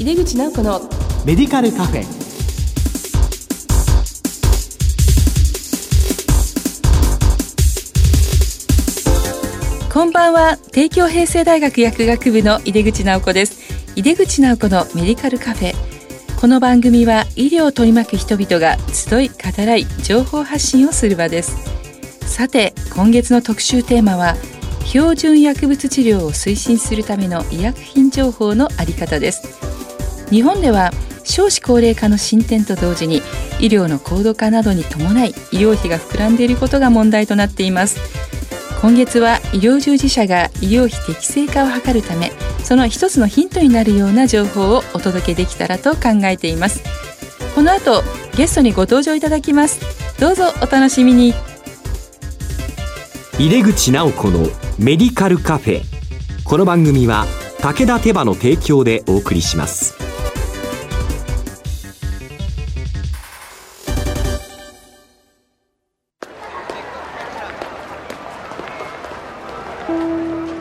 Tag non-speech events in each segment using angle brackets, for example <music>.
井出口直子のメディカルカフェ。こんばんは。帝京平成大学薬学部の井出口直子です。井出口直子のメディカルカフェ。この番組は医療を取り巻く人々が集い語らい情報発信をする場です。さて今月の特集テーマは標準薬物治療を推進するための医薬品情報のあり方です日本では少子高齢化の進展と同時に医療の高度化などに伴い医療費が膨らんでいることが問題となっています。今月は医療従事者が医療費適正化を図るためその一つのヒントになるような情報をお届けできたらと考えています。この後ゲストにご登場いただきます。どうぞお楽しみに。入れ口直子のメディカルカフェ。この番組は武田手羽の提供でお送りします。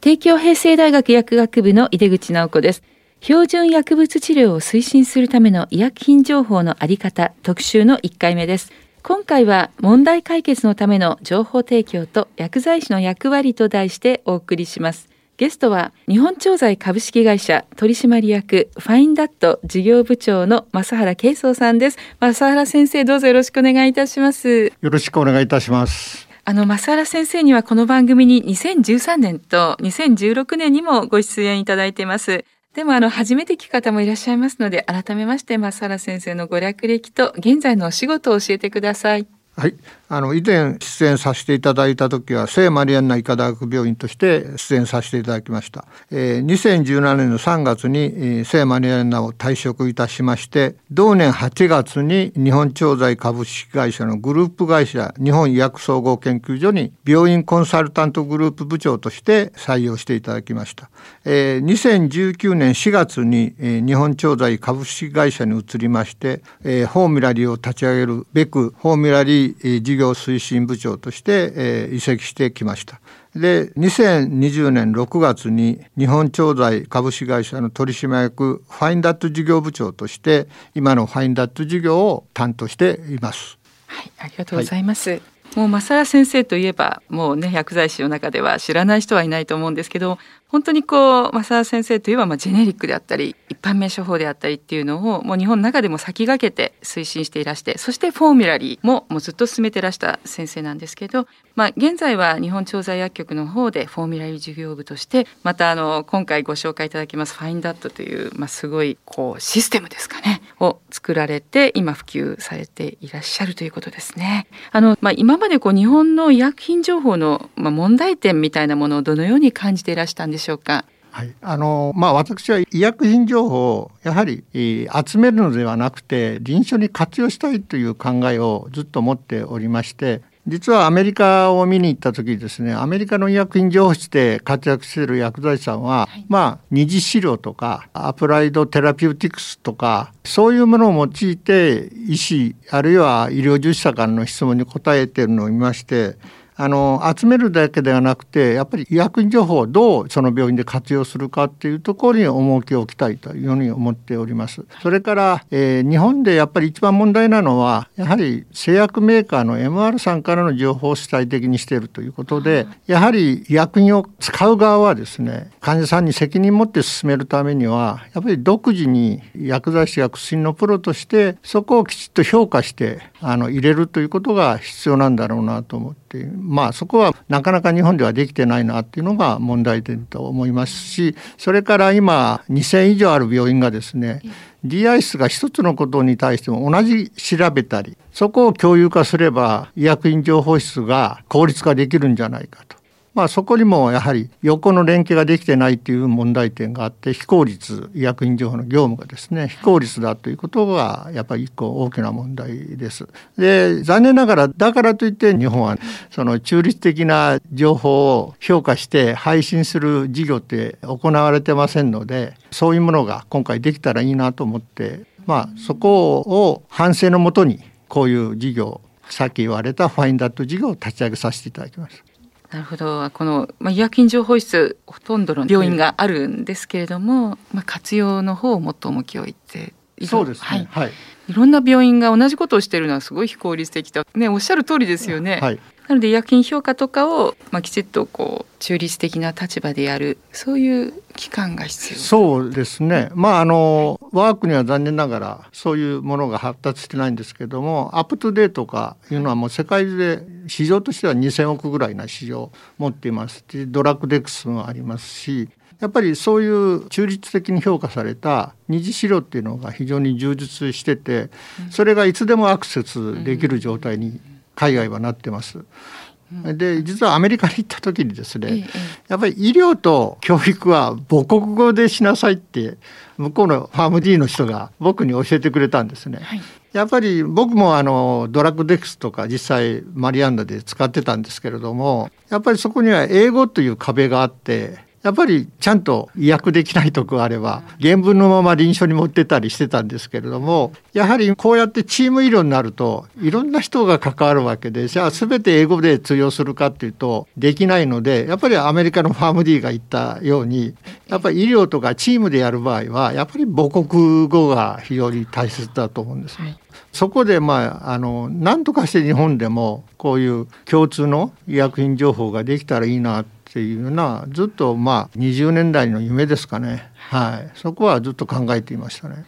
帝京平成大学薬学部の井出口直子です。標準薬物治療を推進するための医薬品情報のあり方特集の1回目です。今回は問題解決のための情報提供と薬剤師の役割と題してお送りします。ゲストは日本調剤株式会社取締役ファインダット事業部長の正原慶宗さんです。正原先生どうぞよろしくお願いいたします。よろしくお願いいたします。あの、増原先生にはこの番組に2013年と2016年にもご出演いただいています。でもあの、初めて聞く方もいらっしゃいますので、改めまして、増原先生のご略歴と現在のお仕事を教えてください。はい、あの以前出演させていただいた時は聖マリアンナ医科大学病院として出演させていただきました、えー、2017年の3月に、えー、聖マリアンナを退職いたしまして同年8月に日本調剤株式会社のグループ会社日本医薬総合研究所に病院コンサルタントグループ部長として採用していただきました、えー、2019年4月に、えー、日本調剤株式会社に移りまして、えー、フォーミュラリーを立ち上げるべくフォーミュラリー事業推進部長として、え移籍してきました。で2020年6月に日本調剤株式会社の取締役ファインダット事業部長として今のファインダット事業を担当しています。はい、ありがとうございます。はいもう正原先生といえばもうね薬剤師の中では知らない人はいないと思うんですけど本当にこう正原先生といえばまあジェネリックであったり一般名処方であったりっていうのをもう日本の中でも先駆けて推進していらしてそしてフォーミュラリーももうずっと進めてらした先生なんですけど、まあ、現在は日本調剤薬局の方でフォーミュラリー事業部としてまたあの今回ご紹介いただきますファインダットという、まあ、すごいこうシステムですかねを作られて今普及されていらっしゃるということですね。あのまあ、今までこう日本の医薬品情報の、まあ、問題点みたいなものをどのように感じていらしたんでしょうか？はい、あのまあ私は医薬品情報をやはり集めるのではなくて臨床に活用したいという考えをずっと持っておりまして実はアメリカを見に行った時ですねアメリカの医薬品情報室で活躍している薬剤師さんは、はい、まあ二次資料とか Applied Therapeutics とかそういうものを用いて医師あるいは医療従事者からの質問に答えているのを見ましてあの集めるだけではなくてやっぱり医薬情報をどうその病院で活用するかっていうところに重きを置きたいというふうに思っております。それから、えー、日本でやっぱり一番問題なのはやはり製薬メーカーの MR さんからの情報を主体的にしているということでやはり医薬品を使う側はですね患者さんに責任を持って進めるためにはやっぱり独自に薬剤師や薬のプロとしてそこをきちっと評価してあの入れるということが必要なんだろうなと思っていますあそこはなかなか日本ではできてないなっていうのが問題点と思いますしそれから今2,000以上ある病院がですね DI 室が一つのことに対しても同じ調べたりそこを共有化すれば医薬品情報室が効率化できるんじゃないかとまあ、そこにもやはり横の連携ができてないっていう問題点があって非効率医薬品情報の業務がですね非効率だということがやっぱり一個大きな問題です。で残念ながらだからといって日本はその中立的な情報を評価して配信する事業って行われてませんのでそういうものが今回できたらいいなと思ってまあそこを反省のもとにこういう事業さっき言われたファインダット事業を立ち上げさせていただきました。なるほど。この、まあ、医薬品情報室ほとんどの病院が。あるんですけれども、まあ、活用の方をもっと重きを置いてそうですね、はい、はい、いろんな病院が同じことをしているのはすごい非効率的と、ね、おっしゃる通りですよね。はい、なので医薬品評価とかを、まあ、きちっとこう中立的な立場でやるそういう機関が必要。そうですね。まああの我が国には残念ながらそういうものが発達してないんですけどもアップトゥデーとかいうのはもう世界中で市場としては2,000億ぐらいな市場を持っています DRUGDEX もありますしやっぱりそういう中立的に評価された二次資料っていうのが非常に充実しててそれがいつでもアクセスできる状態に海外はなってます。で実はアメリカに行った時にですね、やっぱり医療と教育は母国語でしなさいって向こうのファーム D の人が僕に教えてくれたんですね。はい、やっぱり僕もあのドラッグデックスとか実際マリアンナで使ってたんですけれどもやっぱりそこには英語という壁があってやっぱりちゃんと医薬できないとこあれば原文のまま臨床に持ってたりしてたんですけれどもやはりこうやってチーム医療になるといろんな人が関わるわけでじゃあ全て英語で通用するかっていうとできないのでやっぱりアメリカのファーム D が言ったようにやっぱり医療とかチームでやる場合はやっぱり母国語が非常に大切だと思うんですね。そこでまああの何とかして日本でもこういう共通の医薬品情報ができたらいいなっていうのはずっとまあ20年代の夢ですかね、はい、そこはずっと考えていましたね。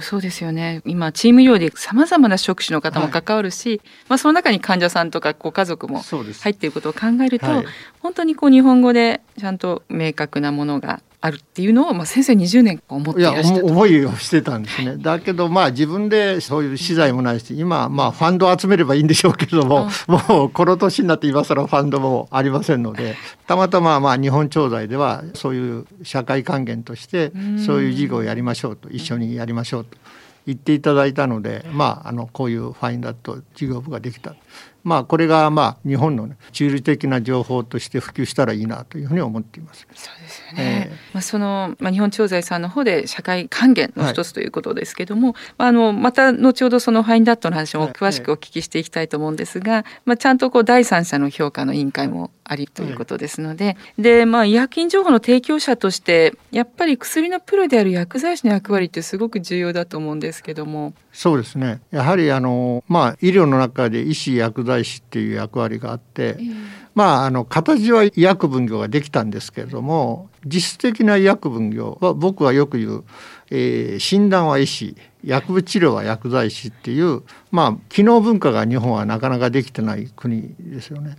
そうですよね。今チーム医療でさまざまな職種の方も関わるし、はい、まあ、その中に患者さんとかご家族も入っていることを考えると、はい、本当にこう日本語でちゃんと明確なものがあるっていうのを、まあ、先生20年思っていらっしゃる思いをしてたんですね。だけどまあ自分でそういう資材もないし今まあファンドを集めればいいんでしょうけどももうこの年になって今更ファンドもありませんので <laughs> たまたままあ日本調剤ではそういう社会還元としてそういう事業をやりましょうと一緒にやりましょうと言っていただいたのでまああのこういうファインダット事業部ができた。まあ、これがまあ日本の、ね、中立的な情報として普及したらいいなというふうに思っています。そうですよね。えー、まあそのまあ日本調剤さんの方で社会還元の一つということですけども、はい、あのまた後ほどそのファインダットの話も詳しくお聞きしていきたいと思うんですが、はい、まあちゃんとこう第三者の評価の委員会もありということですので、はい、でまあ医薬品情報の提供者としてやっぱり薬のプロである薬剤師の役割ってすごく重要だと思うんですけども。そうですね。やはりあのまあ医療の中で医師薬剤師っていう役割があって、えー、まああの形は医薬分業ができたんですけれども実質的な医薬分業は僕はよく言う、えー、診断は医師薬物治療は薬剤師っていうまあ機能文化が日本はなかなかできてない国ですよね。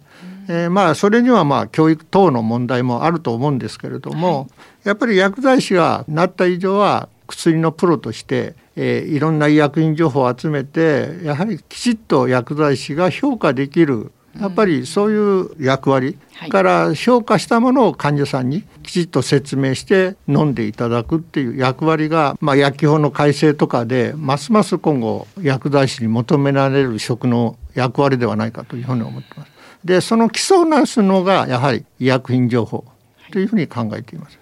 うん、えー、まあそれにはまあ教育等の問題もあると思うんですけれども、はい、やっぱり薬剤師がなった以上は薬のプロとしてえー、いろんな医薬品情報を集めてやはりきちっと薬剤師が評価できるやっぱりそういう役割から評価したものを患者さんにきちっと説明して飲んでいただくっていう役割が、まあ、薬機法の改正とかでますます今後薬剤師に求められる職の役割ではないかというふうに思ってます。でその基礎をなすのがやはり医薬品情報というふうに考えています。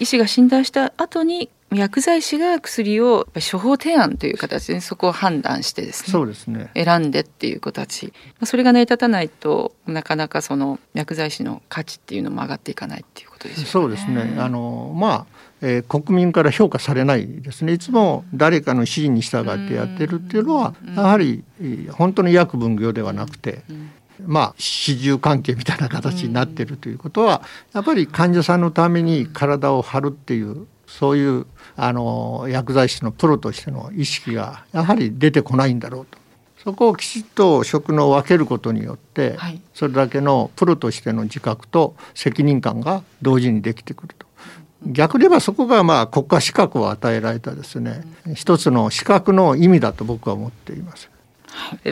医師が診断した後に薬剤師が薬を処方提案という形でそこを判断してですねそうですね。選んでっていう子たち。それが成り立たないとなかなかその薬剤師の価値っていうのも上がっていかないっていうことですよね。そうですね。あのまあえー、国民から評価されないですね。いつも誰かの指示に従ってやってるっていうのはやはり本当の薬分業ではなくてまあ始終関係みたいな形になってるということはやっぱり患者さんのために体を張るっていうそういうあの薬剤師のプロとしての意識がやはり出てこないんだろうと。そこをきちっと職能を分けることによって、はい、それだけのプロとしての自覚と責任感が同時にできてくると。逆に言えばそこがまあ国家資格を与えられたですね、一つの資格の意味だと僕は思っています。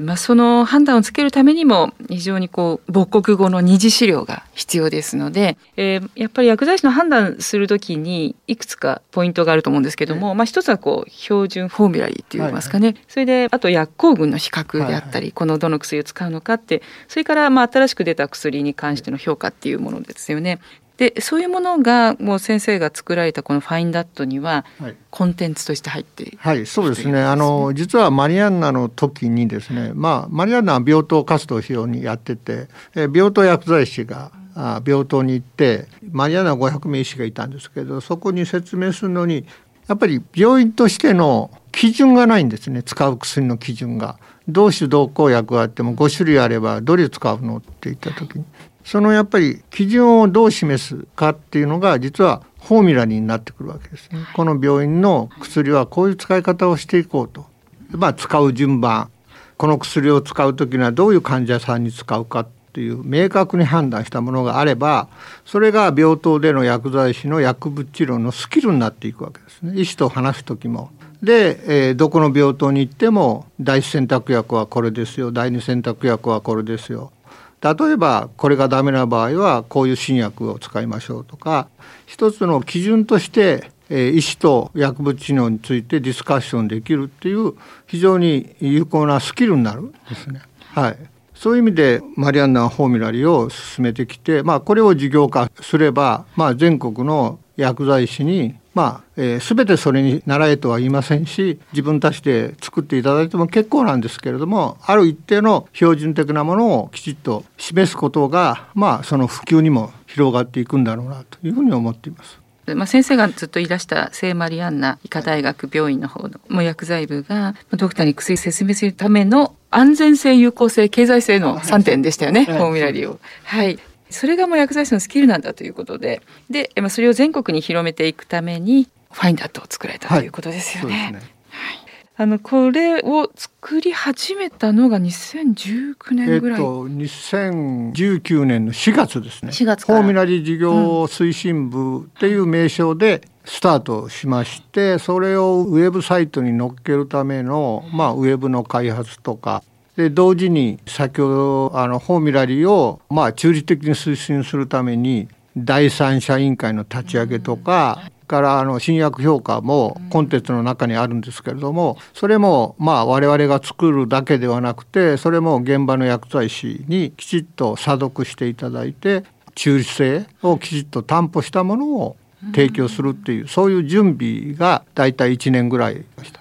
まあ、その判断をつけるためにも非常にこう母国語の二次資料が必要ですので、えー、やっぱり薬剤師の判断するときにいくつかポイントがあると思うんですけども、まあ、一つはこう標準フォーミュラリーって言いますかね、はい。はい、それであと薬効群の比較であったり、はいはい、このどの薬を使うのかってそれからまあ新しく出た薬に関しての評価っていうものですよね。でそういうものがもう先生が作られたこのファインダットにはコンテンツとして入ってはい、そうですね。あの実はマリアンナの時にですねまあマリアンナは病棟活動費用にやってて病棟薬剤師が病棟に行ってマリアンナ500名医師がいたんですけどそこに説明するのにやっぱり病院としての基準がないんですね。使う薬の基準が。同種同効薬があっても5種類あればどれ使うのって言った時にそのやっぱり基準をどう示すかっていうのが実はフォーミュラになってくるわけですね。この病院の薬はこういう使い方をしていこうと。まあ使う順番、この薬を使う時にはどういう患者さんに使うかっていう明確に判断したものがあれば、それが病棟での薬剤師の薬物治療のスキルになっていくわけですね。医師と話す時も。で、えー、どこの病棟に行っても第一選択薬はこれですよ第二選択薬はこれですよ例えばこれがダメな場合はこういう新薬を使いましょうとか一つの基準として医師と薬物治療についてディスカッションできるっていう非常に有効なスキルになるんですね。はい、そういう意味でマリアンナ・フォーミュラリーを進めてきて、まあ、これを事業化すれば、まあ、全国の薬剤師にまあ、えー、全てそれに習えとは言いませんし自分たちで作っていただいても結構なんですけれどもある一定の標準的なものをきちっと示すことが、まあ、その普及にも広がっていくんだろうなというふうに思っています。まあ、先生がずっと言い出した聖マリアンナ医科大学病院の方のもう薬剤部がドクターに薬説明するための安全性有効性経済性の3点でしたよね、はい、フォーミュラリーを。はいそれがもう薬剤師のスキルなんだということでで、まあ、それを全国に広めていくためにファインダットを作られたということですよね。はい、ねあのこれを作り始めたのが2019年ぐらい。えっと2019年の4月ですね。4月フォーミュラリー事業推進部っていう名称でスタートしまして、それをウェブサイトに載っけるためのまあウェブの開発とかで同時に先ほどあのフォーミュラリーをまあ中立的に推進するために第三者委員会の立ち上げとか、からあの新薬評価もコンテンツの中にあるんですけれどもそれもまあ我々が作るだけではなくてそれも現場の薬剤師にきちっと査読していただいて中立性をきちっと担保したものを提供するっていうそういう準備が大体1年ぐらいでした。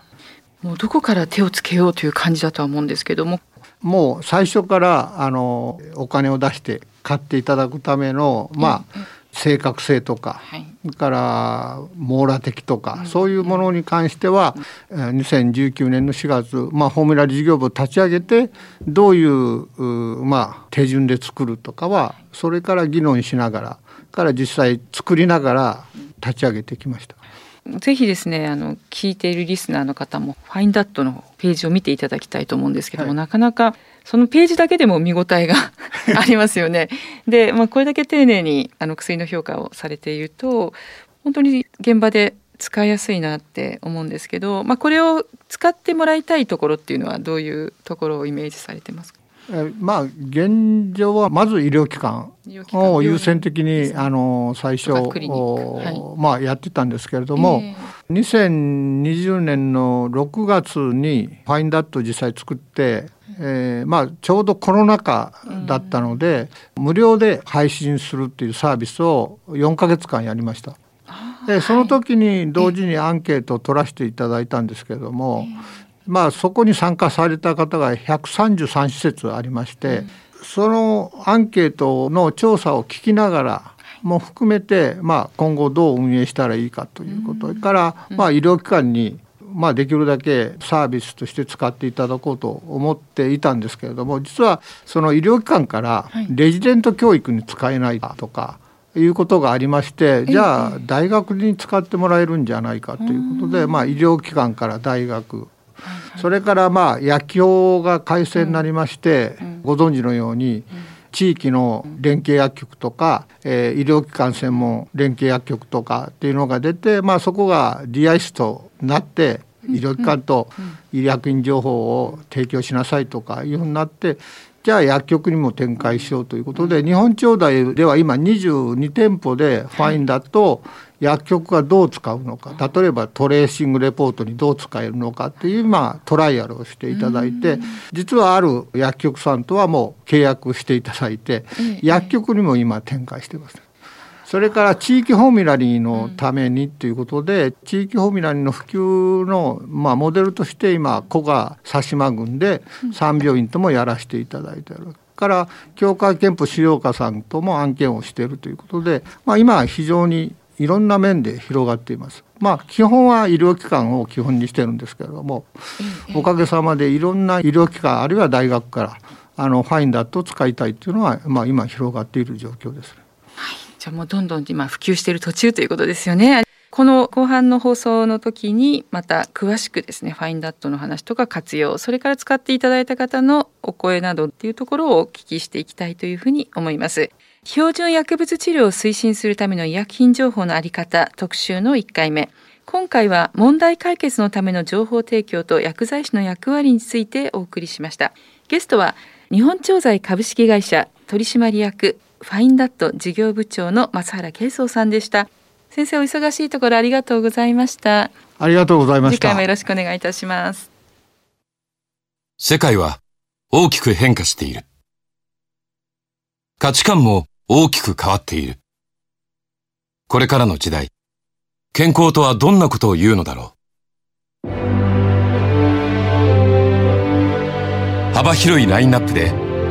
もうどこから手をつけようという感じだとは思うんですけども。もう最初からあのお金を出して買っていただくためのまあ、正確性とか、はい、から網羅的とか、うん、そういうものに関しては、うん、2019年の4月、まあ、フォーミュラ事業部を立ち上げてどういうまあ、手順で作るとかはそれから議論しながらから実際作りながら立ち上げてきました。ぜひですねあの聞いているリスナーの方もファインダットのページを見ていただきたいと思うんですけども、はい、なかなかそのページだけでも見応えが <laughs> ありますよね。で、まあ、これだけ丁寧にあの薬の評価をされていると本当に現場で使いやすいなって思うんですけど、まあ、これを使ってもらいたいところっていうのはどういうところをイメージされてますか？まあ現状はまず医療機関を優先的にあの最初、はい、まあやってたんですけれども、えー、2020年の6月にファインダット実際作って、えー、まあちょうどコロナ禍だったので、うん、無料で配信するっていうサービスを4か月間やりました。でその時に同時にアンケートを取らせていただいたんですけれども、まあ、そこに参加された方が133施設ありまして、そのアンケートの調査を聞きながらも含めて、まあ、今後どう運営したらいいかということ、それから、まあ、医療機関にまあ、できるだけサービスとして使っていただこうと思っていたんですけれども実はその医療機関からレジデント教育に使えないとかいうことがありましてじゃあ大学に使ってもらえるんじゃないかということで、まあ、医療機関から大学それからまあ薬局が改正になりまして、ご存知のように、地域の連携薬局とか、えー、医療機関専門連携薬局とかっていうのが出て、まあ、そこが DI スとなって医療機関と医薬品情報を提供しなさいとかいうふうになってじゃあ薬局にも展開しようということで日本長大では今22店舗でファインだと薬局がどう使うのか例えばトレーシングレポートにどう使えるのかっていうまあトライアルをしていただいて実はある薬局さんとはもう契約していただいて薬局にも今展開してます。それから地域ホーミラリーのためにということで、地域ホーミラリーの普及の、まあ、モデルとして今古賀佐島郡で3病院ともやらせていただいている。から協会憲法資料課さんとも案件をしているということで、まあ、今は非常にいろんな面で広がっています。まあ基本は医療機関を基本にしてるんですけれども、おかげさまでいろんな医療機関あるいは大学からあのファインダットを使いたいというのは、まあ、今広がっている状況です。じゃあもうどんどん今普及している途中ということですよね。この後半の放送の時にまた詳しくですねファインダットの話とか活用それから使っていただいた方のお声などっていうところをお聞きしていきたいというふうに思います。標準薬物治療を推進するための医薬品情報のあり方特集の1回目今回は問題解決のための情報提供と薬剤師の役割についてお送りしましたゲストは日本調剤株式会社取締役ファインダット事業部長の松原慶宗さんでした。先生お忙しいところありがとうございました。ありがとうございました。次回もよろしくお願いいたします。世界は大きく変化している。価値観も大きく変わっている。これからの時代健康とはどんなことを言うのだろう。幅広いラインナップで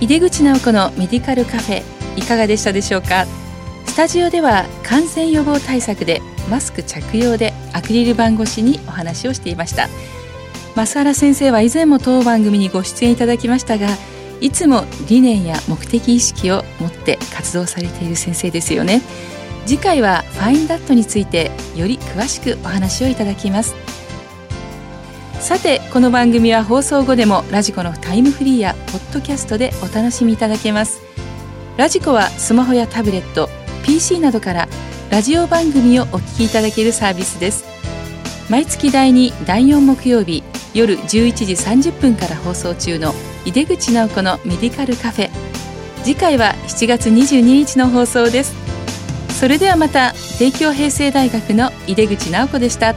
井出口直子のメディカルカフェいかがでしたでしょうか？スタジオでは感染予防対策でマスク着用でアクリル板越しにお話をしていました。増原先生は以前も当番組にご出演いただきましたがいつも理念や目的意識を持って活動されている先生ですよね。次回はファインダットについてより詳しくお話をいただきます。さてこの番組は放送後でもラジコのタイムフリーやポッドキャストでお楽しみいただけます。ラジコはスマホやタブレット PC などからラジオ番組をお聞きいただけるサービスです。毎月第2第4木曜日夜11時30分から放送中の井出口直子のメディカルカフェ。次回は7月22日の放送です。それではまた帝京平成大学の井出口直子でした。